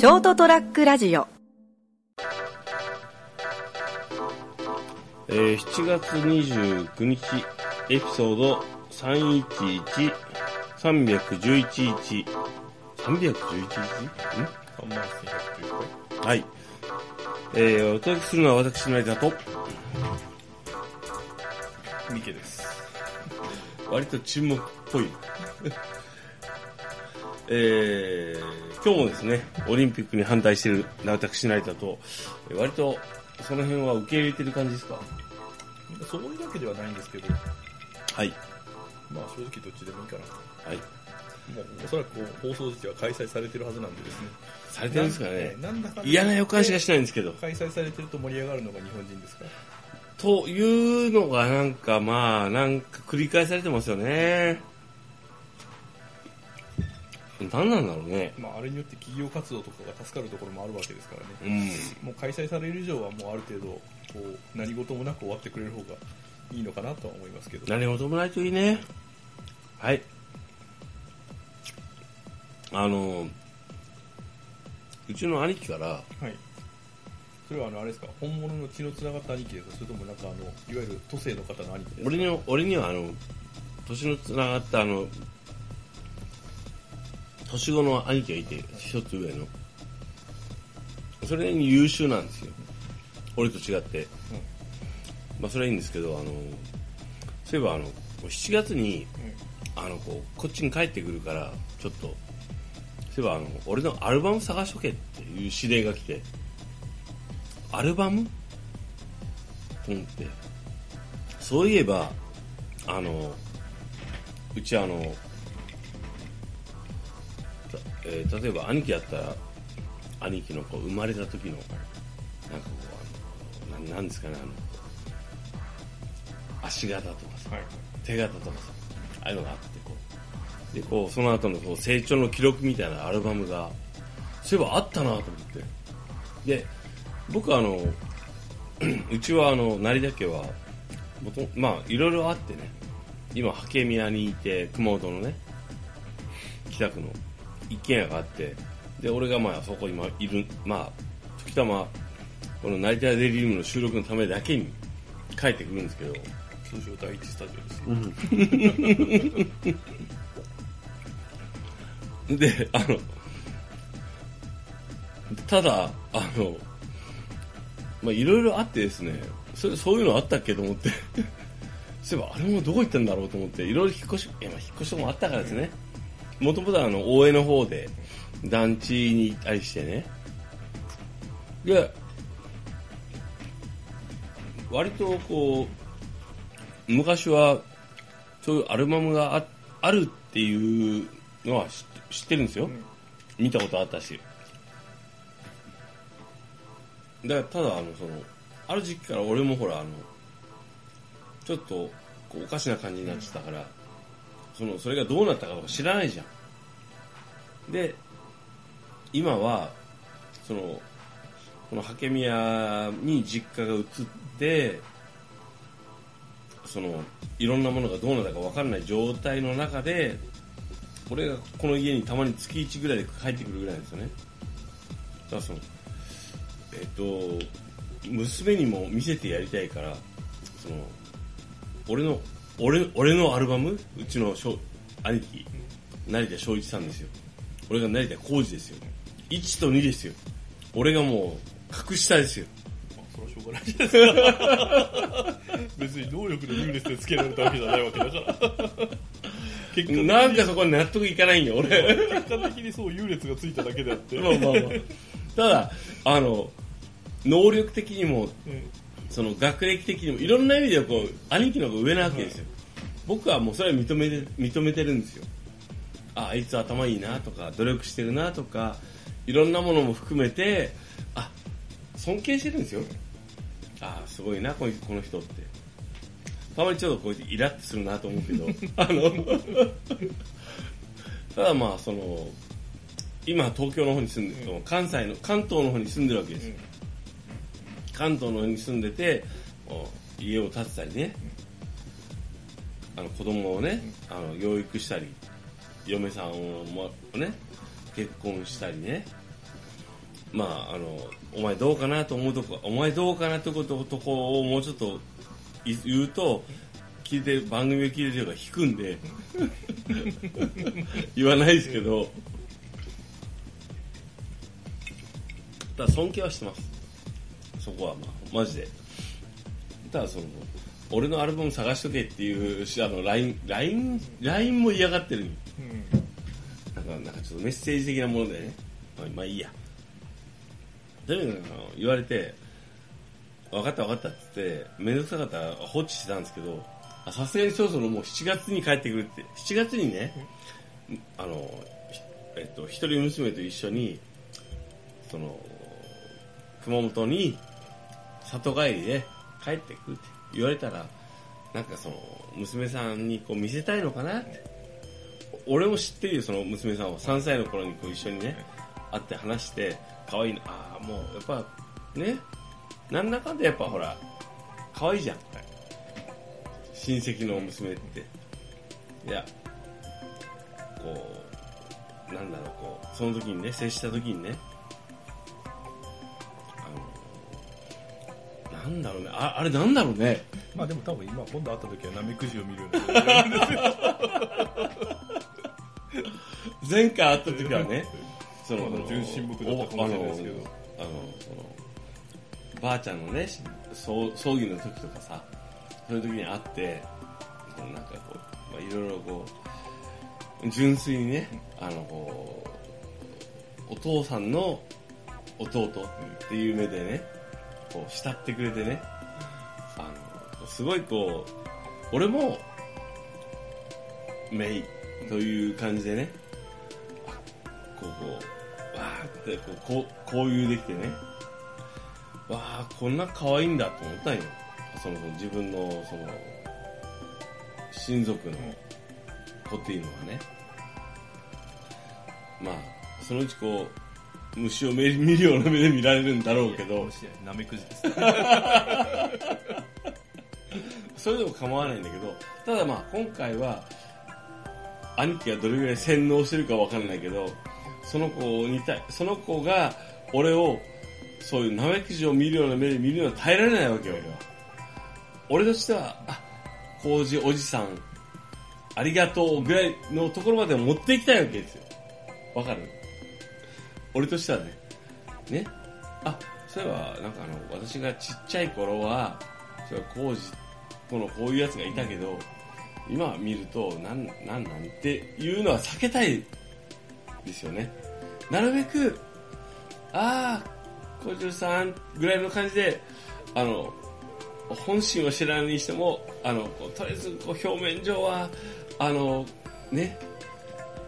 ショートトラックラジオえー7月29日、エピソード311、311日、311日ん3万1100というか、はい。えー、お届けするのは私、成田と、ミケです。割と沈黙っぽい。えー、今日もですね、オリンピックに反対している私、成田と、えー割とその辺は受け入れてる感じですか？そういうわけではないんですけど、はい。まあ正直どっちでもいいかなと。はい。もうおそらく放送時期は開催されてるはずなんでですね。されてるんですかねなんだか嫌な予感しかしないんですけど。開催されてると盛り上がるのが日本人ですか？ら。というのがなんかまあなんか繰り返されてますよね何なんだろうね。まああれによって企業活動とかが助かるところもあるわけですからね。うん。もう開催される以上はもうある程度、こう、何事もなく終わってくれる方がいいのかなとは思いますけど。何事もないといいね。はい。あのうちの兄貴からはい。それはあの、あれですか、本物の血のつながった兄貴ですか？それともなんかあの、いわゆる都政の方の兄貴ですか？俺に俺にはあの年のつながったあの年子の兄貴がいて一つ上の。それに優秀なんですよ。俺と違って、まあそれはいいんですけどあのそういえばあの7月にあのこうこっちに帰ってくるからちょっとそういえばあの俺のアルバム探しとけっていう指令が来てアルバム？と思って。そういえばあのうちあの、たえー例えば兄貴やったら兄貴のこう生まれた時のなんかこうあのななんですかねあの足型とかさはい。手形とかさああいうのがあってこう。でこうその後のこう成長の記録みたいなアルバムがそういえばあったなと思って。で僕はあの うちはあの成田家はもとまあいろいろあってね。今ハ宮にいて熊本のね北区の一軒家があってで俺がまあそこ今いるまあ時たまこの成田デリリウムの収録のためだけに帰ってくるんですけど通称第一スタジオです。で、あの、ただ、あの、まあ、いろいろあってですね、そそういうのあったっけと思って、そういえば、あれもどこ行ったんだろうと思って、いろいろ引っ越し、いや、まあ、引っ越しとかもあったからですね。もともとはあの、大江の方で、団地にいたりしてね。で、割とこう、昔は、そういうアルバムがああるっていうのは知知ってるんですよ、見たことあったし。だからただあのそのある時期から俺もほらあのちょっとおかしな感じになってたから、そのそれがどうなったかとか知らないじゃん。で今はそのこのハケミヤに実家が移ってそのいろんなものがどうなったか分かんない状態の中で俺がこの家にたまに月1ぐらいで帰ってくるぐらいなんですよね。だからそのえっ、と娘にも見せてやりたいからその俺の俺俺のアルバム？うちの兄貴。成田正一さんですよ。俺が成田浩二ですよ。1と2ですよ。俺がもう格下ですよ。まあ、それはしょうがないじゃないですか。別に能力の優劣でつけられたわけじゃないわけだから。結果なんかそこに納得いかないんよ俺。結果的にそう優劣がついただけであって。まあまあまあ。ただあの能力的にもうんその学歴的にもいろんな意味でこう兄貴の方が上なわけですよ、僕はもうそれは認めて認めてるんですよ。ああいつ頭いいなとか努力してるなとかいろんなものも含めてあ尊敬してるんですよ。ああすごいなこのこの人って。たまにちょっとこうやってイラッとするなと思うけど。あの ただまあその今東京の方に住んでる、関西の関東の方に住んでるわけです。よ、関東の方に住んでてお家を建てたりね、あの子供をね、あの養育したり嫁さんをもね結婚したりね。まああのお前どうかなと思うとこお前どうかなってこととこをもうちょっと言うと聞いて番組を聞いてる人が引くんで 言わないですけど。だ尊敬はしてます。そこはまあマジで。ただその俺のアルバム探しとけっていうあの LINE, LINE, LINE も嫌がってるにうんなんかなんかちょっとメッセージ的なものでね。まあまあいいや。とにかく言われて分かった分かったっつって面倒くさかったら放置してたんですけどさすがにそろそろもう7月に帰ってくるって。7月にねあのえっと一人娘と一緒にその熊本に里帰りで帰ってくるって。言われたらなんかその娘さんにこう見せたいのかなって。俺も知ってるよその娘さんは3歳の頃にこう一緒にね会って話して可愛いの。ああもうやっぱねなんだかんだやっぱほら可愛いじゃん。親戚の娘って。いやこうなんだろうこうその時にね接した時にねなんだろうね。ああれなんだろうね。まあでも多分今今度会った時はナメクジを見るようになるんですよ。前回会った時はねその純真僕だったかもしれないですけど。おあのそのばあちゃんのね葬葬儀の時とかさそういう時に会ってなんかこう、まあ、いろいろこう純粋にねあのこうお父さんの弟っていう目でねこう慕ってくれてね。あのすごいこう俺もメイという感じでね。あこうこうわーってこうこう交友できてね。わあこんな可愛いんだと思ったんよ。その自分のその親族の子っていうのはね。まあそのうちこう虫を見るような目で見られるんだろうけど。もしやナメクジですそれでも構わないんだけどただまあ今回は兄貴がどれぐらい洗脳してるかわかんないけどその子に対その子が俺をそういう生くじを見るような目で見るのは耐えられないわけよ俺は。俺としてはあ浩二おじさんありがとうぐらいのところまで持っていきたいわけですよ。わかる？俺としてはね。ね？あそういえばなんかあの私がちっちゃい頃はそれは浩二このこういうやつがいたけど今見るとなんなんなんっていうのは避けたいですよね。なるべくああ小十さんぐらいの感じであの本心を知らないにしてもあのとりあえずこう表面上はあのね？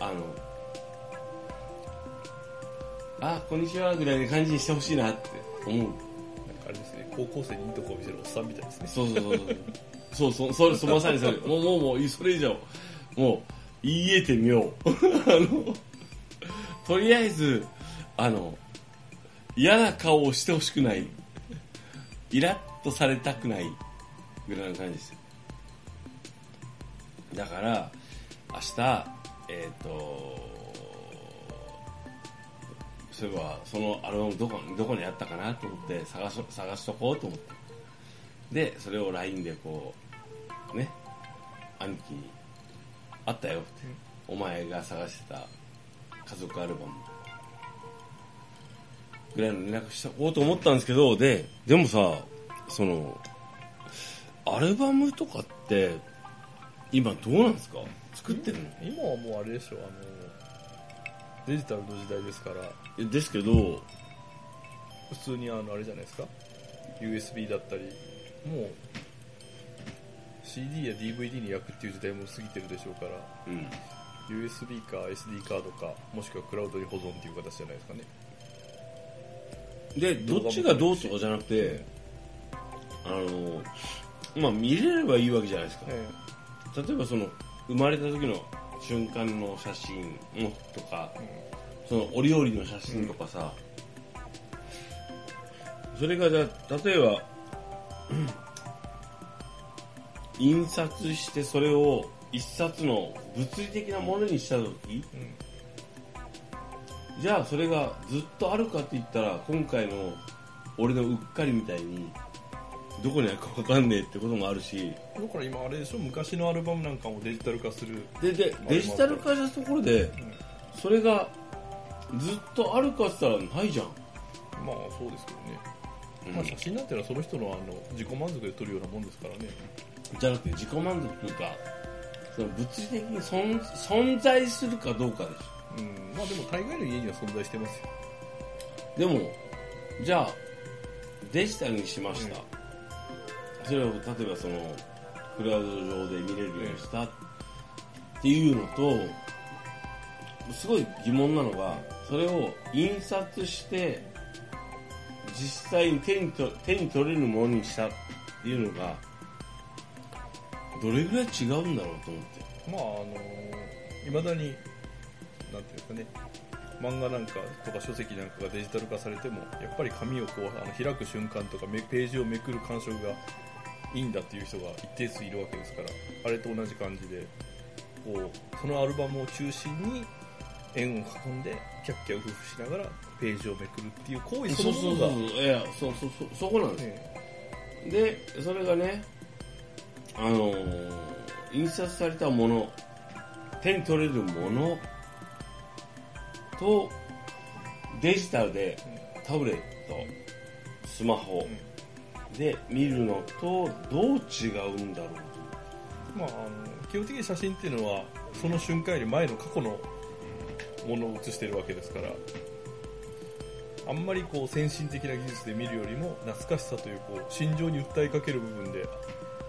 あのあこんにちはぐらいの感じにしてほしいなって。思う。なんかあれですね高校生にいいとこを見せるおっさんみたいですね。そうそうそう。そうそうそうそれそまさにそれ。もうもうもうそれ以上。もう言い得てみようあのとりあえずあの嫌な顔をしてほしくない。イラッとされたくない。ぐらいの感じですよ。だから明日えっ、とそういえばそのアルバムどこどこにあったかなと思って探し探しとこうと思って。でそれを LINE でこうね兄貴に「あったよ」って、お前が探してた家族アルバム。ぐらいの連絡しとこうと思ったんですけどででもさそのアルバムとかって今どうなんですか？作ってるの？今はもうあれでしょあのデジタルの時代ですから。ですけど普通にあのあれじゃないですか？USB だったり。もう CD や DVD に焼くっていう時代も過ぎてるでしょうから。うん。USB か SD カードかもしくはクラウドに保存っていう形じゃないですかね。でどっちがどうとかじゃなくてあのまあ見れればいいわけじゃないですか。え。例えばその生まれた時の瞬間の写真もとかその折々の写真とかさ、それがじゃあ例えばうん。印刷してそれを一冊の物理的なものにした時じゃあそれがずっとあるかって言ったら今回の俺のうっかりみたいにどこにあるか分かんねえってこともあるし。だから今あれでしょ昔のアルバムなんかもデジタル化する、ででデジタル化したところでそれがずっとあるかって言ったらないじゃん、まあそうですけどね、うん。まあ、写真なんてのはその人のあの自己満足で撮るようなもんですからね。じゃなくて自己満足というかその物理的に存存在するかどうかでしうん。まあでも大概の家には存在してますよ。ょでもじゃあデジタルにしました、それを例えばそのクラウド上で見れるようにしたっていうのとすごい疑問なのがそれを印刷して実際に手にと手に取れるものにしたっていうのがどれぐらい違うんだろうと思って。まああのいまだになんていうかね漫画なんかとか書籍なんかがデジタル化されてもやっぱり紙をこうあの開く瞬間とかめページをめくる感触がいいんだっていう人が一定数いるわけですからあれと同じ感じでこうそのアルバムを中心に円を囲んでキャッキャウフフしながらページをめくるっていう行為そそうそうそうのものがいやそうそうそう。そこなんです。よねでそれがねあのー印刷されたもの手に取れるものとデジタルでタブレットスマホで見るのとどう違うんだろう？まあ、あの基本的に写真っていうのはその瞬間より前の過去のものを写してるわけですからあんまりこう先進的な技術で見るよりも懐かしさというこう心情に訴えかける部分で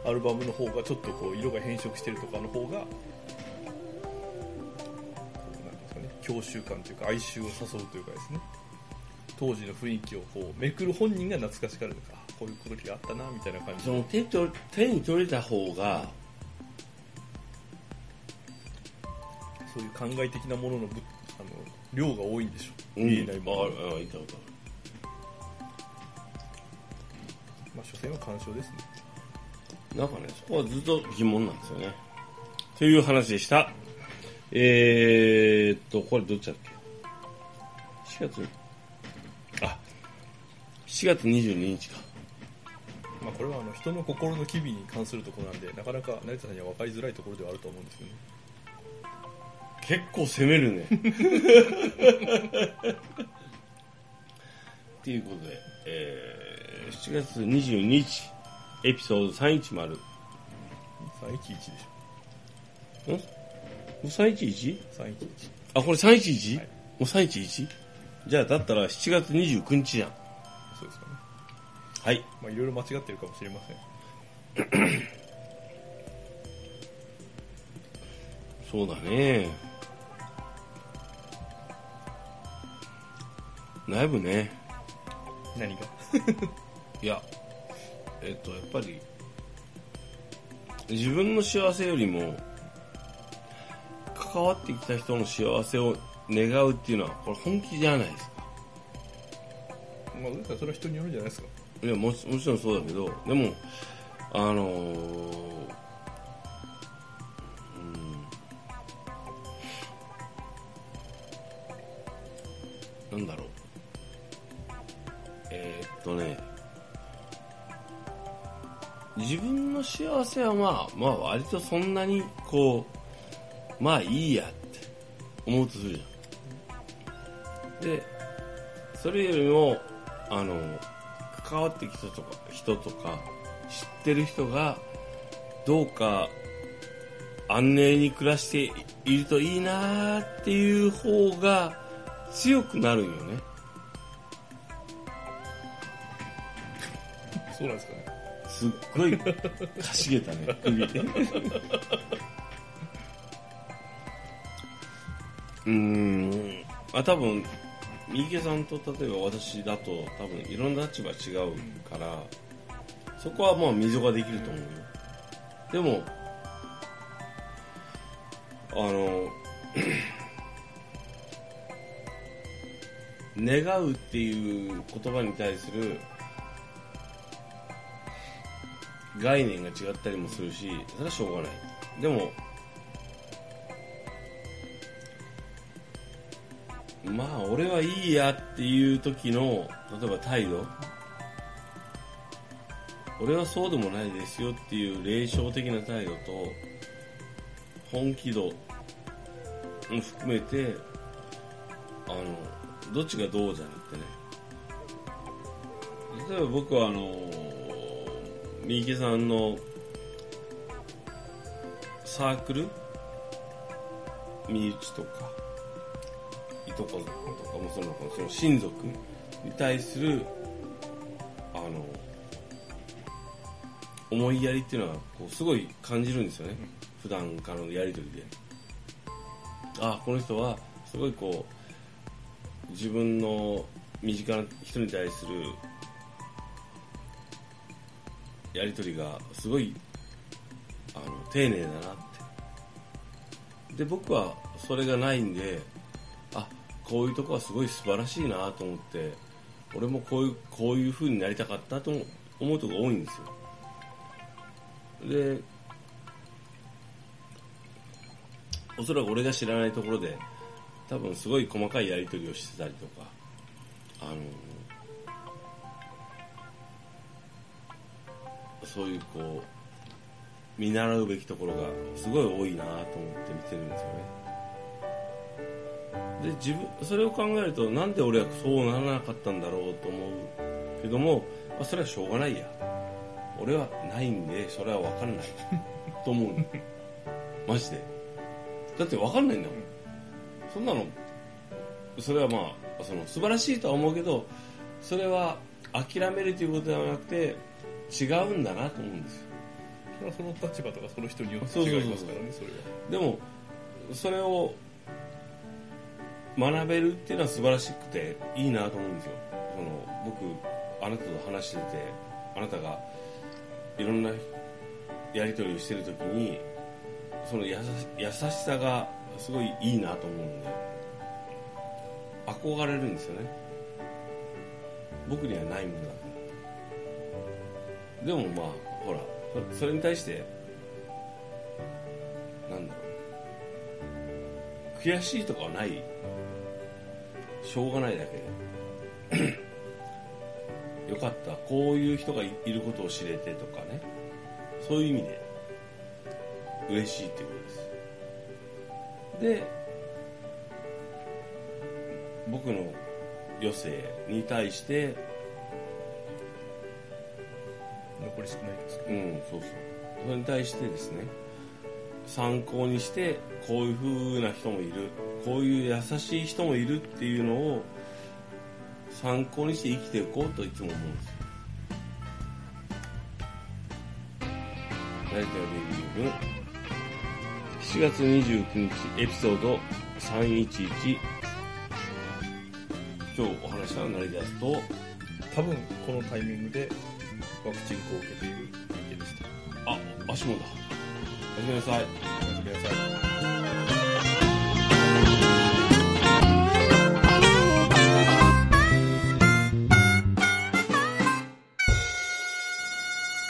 アルバムの方がちょっとこう色が変色してるとかの方がこうんですかね郷愁感というか哀愁を誘うというかですね。当時の雰囲気をこうめくる本人が懐かしがるのか。こういう時があったなみたいな感じ。その手と手に取れた方がそういう考え的なもののぶあの量が多いんでしょう、うん。見えないもの。ああいたことまあ所詮は干渉ですね。なんかねそこはずっと疑問なんですよね。という話でした。えー、っとこれどっちだっけ？4月あ4月22日か。まあこれはあの人の心の機微に関するところなんでなかなか成田さんには分かりづらいところではあると思うんですよね。結構攻めるね。っていうことで、えー、7月22日エピソード310 311でしん？311? ょ311あこれ 311? はい。もう 311? じゃあだったら7月29日じゃん。そうですかねはい。まあいろいろ間違ってるかもしれません。そうだね。内部ね。何が？いやえっとやっぱり自分の幸せよりも関わってきた人の幸せを願うっていうのはこれ本気じゃないですか。まあそれは人によるんじゃないですかいやもちもちろんそうだけどでもあのーうん。なんだろう。えーっとね。自分の幸せはまあまあ割とそんなにこうまあいいやって思うとするじゃん。でそれよりもあの関わってきたとか人とか知ってる人がどうか安寧に暮らしているといいなーっていう方が強くなるんよね。そうなんですかね。すっごいかしげたね首。うーん。あ多分三池さんと例えば私だと多分いろんな立場違うからそこはまあ溝ができると思うよ。でもあの 願うっていう言葉に対する概念が違ったりもするしそれはしょうがない。でもまあ俺はいいやっていう時の例えば態度。俺はそうでもないですよっていう霊障的な態度と本気度も含めてあのどっちがどうじゃなくてね。例えば僕はあの三池さんのサークル？身内とか。とことかもそのその親族に対するあの思いやりっていうのはこうすごい感じるんですよね、普段からのやり取りで。あこの人はすごいこう自分の身近な人に対するやり取りがすごいあの丁寧だなって。で僕はそれがないんでこういうとこはすごい素晴らしいなと思って俺もこういうこういう風になりたかったと思うとこ多いんですよ。でおそらく俺が知らないところで多分すごい細かいやり取りをしてたりとかあのそういうこう見習うべきところがすごい多いなと思って見てるんですよね。で自分それを考えるとなんで俺はそうならなかったんだろうと思うけども、まあ、それはしょうがないや。俺はないんでそれは分かんない。と思う。マジで。だって分かんないんだもん。そんなのそれはまあその素晴らしいとは思うけどそれは諦めるということではなくて違うんだなと思うんですよ。その立場とかその人によって違いますからねそれは。でもそれを学べるっていうのは素晴らしくていいなと思うんですよ。その僕あなたと話しててあなたがいろんなやり取りをしてる時にその優しさがすごいいいなと思うんで憧れるんですよね。僕にはないものだでもまあほらそそれに対してなんだろう。悔しいとかはない。しょうがないだけ。で よかった。こういう人がいいることを知れてとかね。そういう意味で嬉しいっていうことです。で僕の余生に対して残り少ないですけどうんそうそう。それに対してですね参考にしてこういう風な人もいるこういう優しい人もいるっていうのを参考にして生きていこうといつも思うんですよ。成田レビュー7月29日エピソード311今日お話が成り出すと多分このタイミングでワクチンを受けている人間でした。あ足もだ。始めなさい。おやすみなさい